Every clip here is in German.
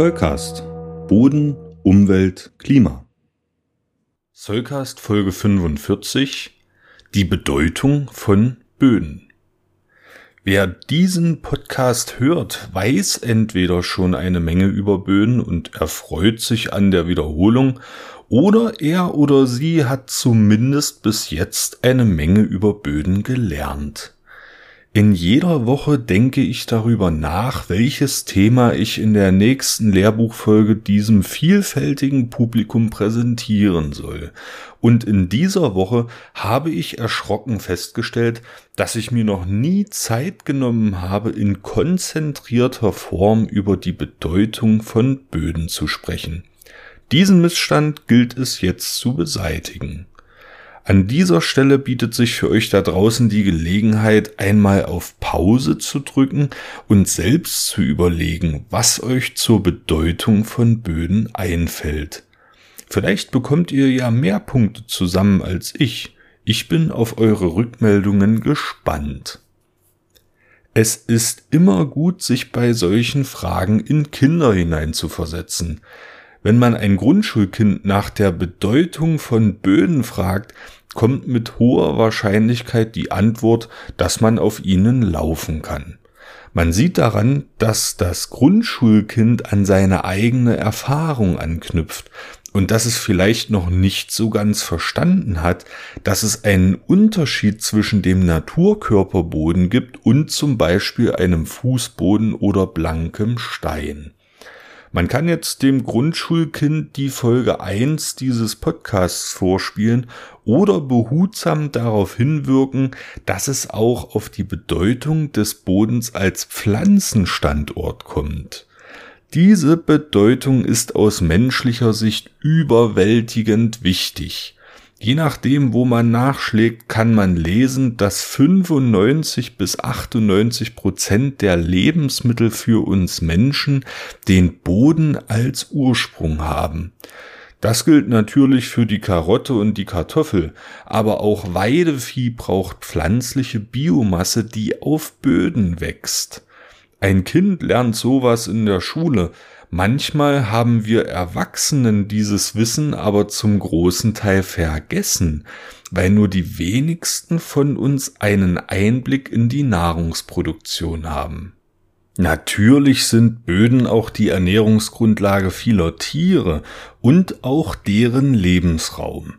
Zollcast. Boden, Umwelt, Klima. Zollcast Folge 45. Die Bedeutung von Böden. Wer diesen Podcast hört, weiß entweder schon eine Menge über Böden und erfreut sich an der Wiederholung, oder er oder sie hat zumindest bis jetzt eine Menge über Böden gelernt. In jeder Woche denke ich darüber nach, welches Thema ich in der nächsten Lehrbuchfolge diesem vielfältigen Publikum präsentieren soll. Und in dieser Woche habe ich erschrocken festgestellt, dass ich mir noch nie Zeit genommen habe, in konzentrierter Form über die Bedeutung von Böden zu sprechen. Diesen Missstand gilt es jetzt zu beseitigen. An dieser Stelle bietet sich für euch da draußen die Gelegenheit, einmal auf Pause zu drücken und selbst zu überlegen, was euch zur Bedeutung von Böden einfällt. Vielleicht bekommt ihr ja mehr Punkte zusammen als ich. Ich bin auf eure Rückmeldungen gespannt. Es ist immer gut, sich bei solchen Fragen in Kinder hineinzuversetzen. Wenn man ein Grundschulkind nach der Bedeutung von Böden fragt, kommt mit hoher Wahrscheinlichkeit die Antwort, dass man auf ihnen laufen kann. Man sieht daran, dass das Grundschulkind an seine eigene Erfahrung anknüpft und dass es vielleicht noch nicht so ganz verstanden hat, dass es einen Unterschied zwischen dem Naturkörperboden gibt und zum Beispiel einem Fußboden oder blankem Stein. Man kann jetzt dem Grundschulkind die Folge 1 dieses Podcasts vorspielen oder behutsam darauf hinwirken, dass es auch auf die Bedeutung des Bodens als Pflanzenstandort kommt. Diese Bedeutung ist aus menschlicher Sicht überwältigend wichtig. Je nachdem, wo man nachschlägt, kann man lesen, dass 95 bis 98 Prozent der Lebensmittel für uns Menschen den Boden als Ursprung haben. Das gilt natürlich für die Karotte und die Kartoffel, aber auch Weidevieh braucht pflanzliche Biomasse, die auf Böden wächst. Ein Kind lernt sowas in der Schule, Manchmal haben wir Erwachsenen dieses Wissen aber zum großen Teil vergessen, weil nur die wenigsten von uns einen Einblick in die Nahrungsproduktion haben. Natürlich sind Böden auch die Ernährungsgrundlage vieler Tiere und auch deren Lebensraum.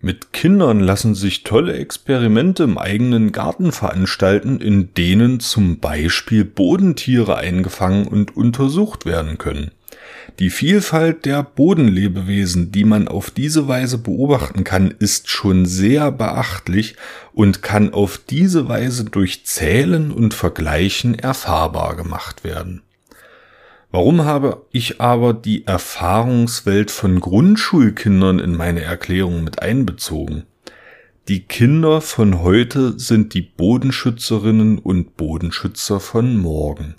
Mit Kindern lassen sich tolle Experimente im eigenen Garten veranstalten, in denen zum Beispiel Bodentiere eingefangen und untersucht werden können. Die Vielfalt der Bodenlebewesen, die man auf diese Weise beobachten kann, ist schon sehr beachtlich und kann auf diese Weise durch Zählen und Vergleichen erfahrbar gemacht werden. Warum habe ich aber die Erfahrungswelt von Grundschulkindern in meine Erklärung mit einbezogen? Die Kinder von heute sind die Bodenschützerinnen und Bodenschützer von morgen.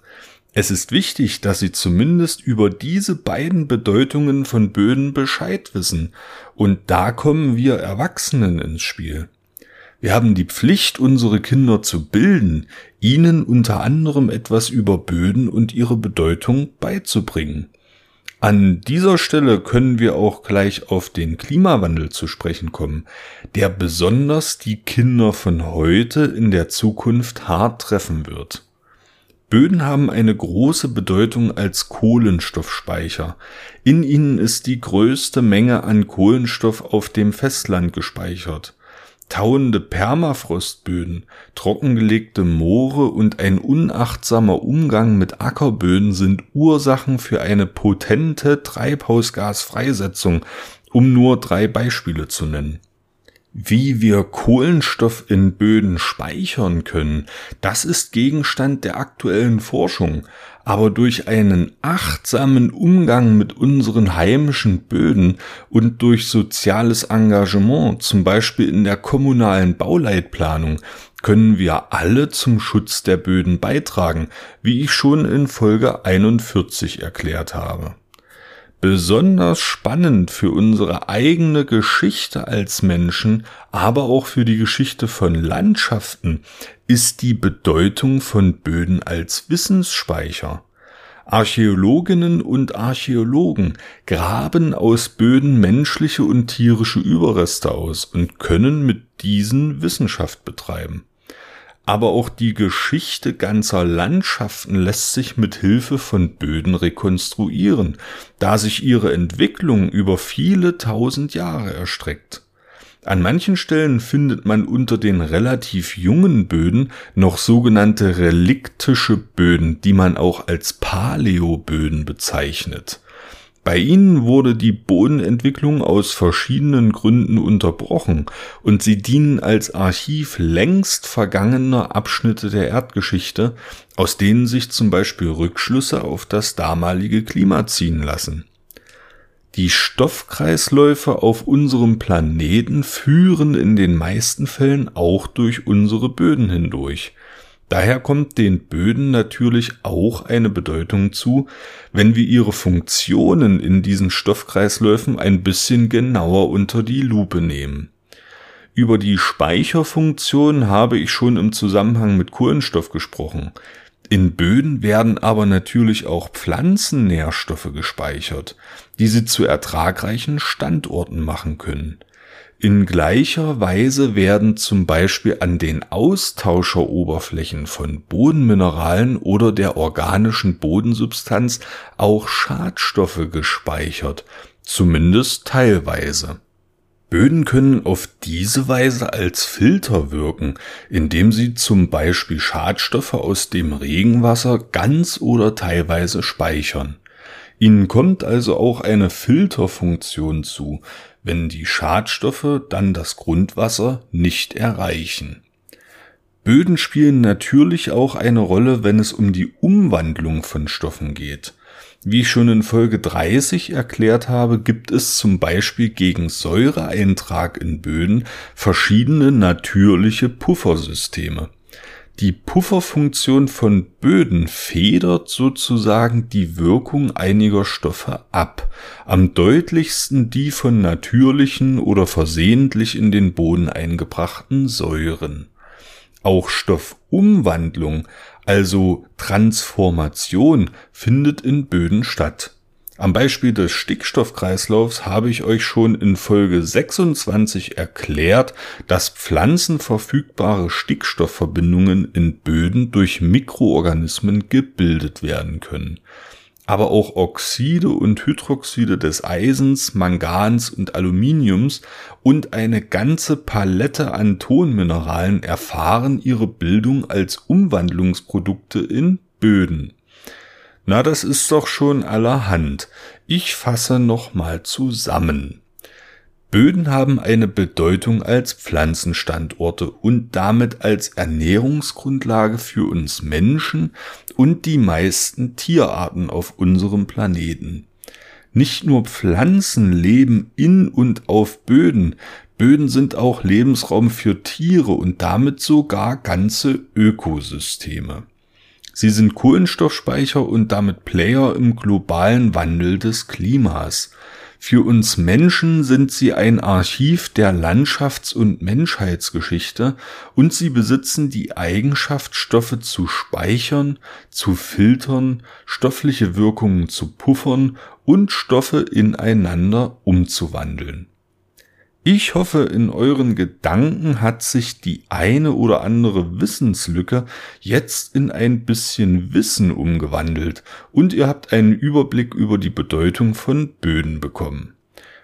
Es ist wichtig, dass sie zumindest über diese beiden Bedeutungen von Böden Bescheid wissen, und da kommen wir Erwachsenen ins Spiel. Wir haben die Pflicht, unsere Kinder zu bilden, ihnen unter anderem etwas über Böden und ihre Bedeutung beizubringen. An dieser Stelle können wir auch gleich auf den Klimawandel zu sprechen kommen, der besonders die Kinder von heute in der Zukunft hart treffen wird. Böden haben eine große Bedeutung als Kohlenstoffspeicher. In ihnen ist die größte Menge an Kohlenstoff auf dem Festland gespeichert. Tauende Permafrostböden, trockengelegte Moore und ein unachtsamer Umgang mit Ackerböden sind Ursachen für eine potente Treibhausgasfreisetzung, um nur drei Beispiele zu nennen. Wie wir Kohlenstoff in Böden speichern können, das ist Gegenstand der aktuellen Forschung, aber durch einen achtsamen Umgang mit unseren heimischen Böden und durch soziales Engagement, zum Beispiel in der kommunalen Bauleitplanung, können wir alle zum Schutz der Böden beitragen, wie ich schon in Folge 41 erklärt habe. Besonders spannend für unsere eigene Geschichte als Menschen, aber auch für die Geschichte von Landschaften ist die Bedeutung von Böden als Wissensspeicher. Archäologinnen und Archäologen graben aus Böden menschliche und tierische Überreste aus und können mit diesen Wissenschaft betreiben. Aber auch die Geschichte ganzer Landschaften lässt sich mit Hilfe von Böden rekonstruieren, da sich ihre Entwicklung über viele tausend Jahre erstreckt. An manchen Stellen findet man unter den relativ jungen Böden noch sogenannte reliktische Böden, die man auch als Paleoböden bezeichnet. Bei ihnen wurde die Bodenentwicklung aus verschiedenen Gründen unterbrochen und sie dienen als Archiv längst vergangener Abschnitte der Erdgeschichte, aus denen sich zum Beispiel Rückschlüsse auf das damalige Klima ziehen lassen. Die Stoffkreisläufe auf unserem Planeten führen in den meisten Fällen auch durch unsere Böden hindurch. Daher kommt den Böden natürlich auch eine Bedeutung zu, wenn wir ihre Funktionen in diesen Stoffkreisläufen ein bisschen genauer unter die Lupe nehmen. Über die Speicherfunktion habe ich schon im Zusammenhang mit Kohlenstoff gesprochen. In Böden werden aber natürlich auch Pflanzennährstoffe gespeichert, die sie zu ertragreichen Standorten machen können. In gleicher Weise werden zum Beispiel an den Austauscheroberflächen von Bodenmineralen oder der organischen Bodensubstanz auch Schadstoffe gespeichert, zumindest teilweise. Böden können auf diese Weise als Filter wirken, indem sie zum Beispiel Schadstoffe aus dem Regenwasser ganz oder teilweise speichern. Ihnen kommt also auch eine Filterfunktion zu, wenn die Schadstoffe dann das Grundwasser nicht erreichen. Böden spielen natürlich auch eine Rolle, wenn es um die Umwandlung von Stoffen geht. Wie ich schon in Folge 30 erklärt habe, gibt es zum Beispiel gegen Säureeintrag in Böden verschiedene natürliche Puffersysteme. Die Pufferfunktion von Böden federt sozusagen die Wirkung einiger Stoffe ab, am deutlichsten die von natürlichen oder versehentlich in den Boden eingebrachten Säuren. Auch Stoffumwandlung also Transformation, findet in Böden statt. Am Beispiel des Stickstoffkreislaufs habe ich euch schon in Folge 26 erklärt, dass pflanzenverfügbare Stickstoffverbindungen in Böden durch Mikroorganismen gebildet werden können aber auch Oxide und Hydroxide des Eisens, Mangans und Aluminiums und eine ganze Palette an Tonmineralen erfahren ihre Bildung als Umwandlungsprodukte in Böden. Na, das ist doch schon allerhand. Ich fasse nochmal zusammen. Böden haben eine Bedeutung als Pflanzenstandorte und damit als Ernährungsgrundlage für uns Menschen und die meisten Tierarten auf unserem Planeten. Nicht nur Pflanzen leben in und auf Böden, Böden sind auch Lebensraum für Tiere und damit sogar ganze Ökosysteme. Sie sind Kohlenstoffspeicher und damit Player im globalen Wandel des Klimas. Für uns Menschen sind sie ein Archiv der Landschafts- und Menschheitsgeschichte und sie besitzen die Eigenschaft, Stoffe zu speichern, zu filtern, stoffliche Wirkungen zu puffern und Stoffe ineinander umzuwandeln. Ich hoffe, in euren Gedanken hat sich die eine oder andere Wissenslücke jetzt in ein bisschen Wissen umgewandelt und ihr habt einen Überblick über die Bedeutung von Böden bekommen.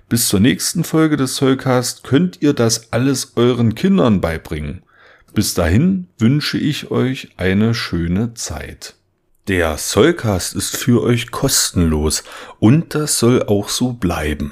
Bis zur nächsten Folge des Soulcast könnt ihr das alles euren Kindern beibringen. Bis dahin wünsche ich euch eine schöne Zeit. Der Soulcast ist für euch kostenlos und das soll auch so bleiben.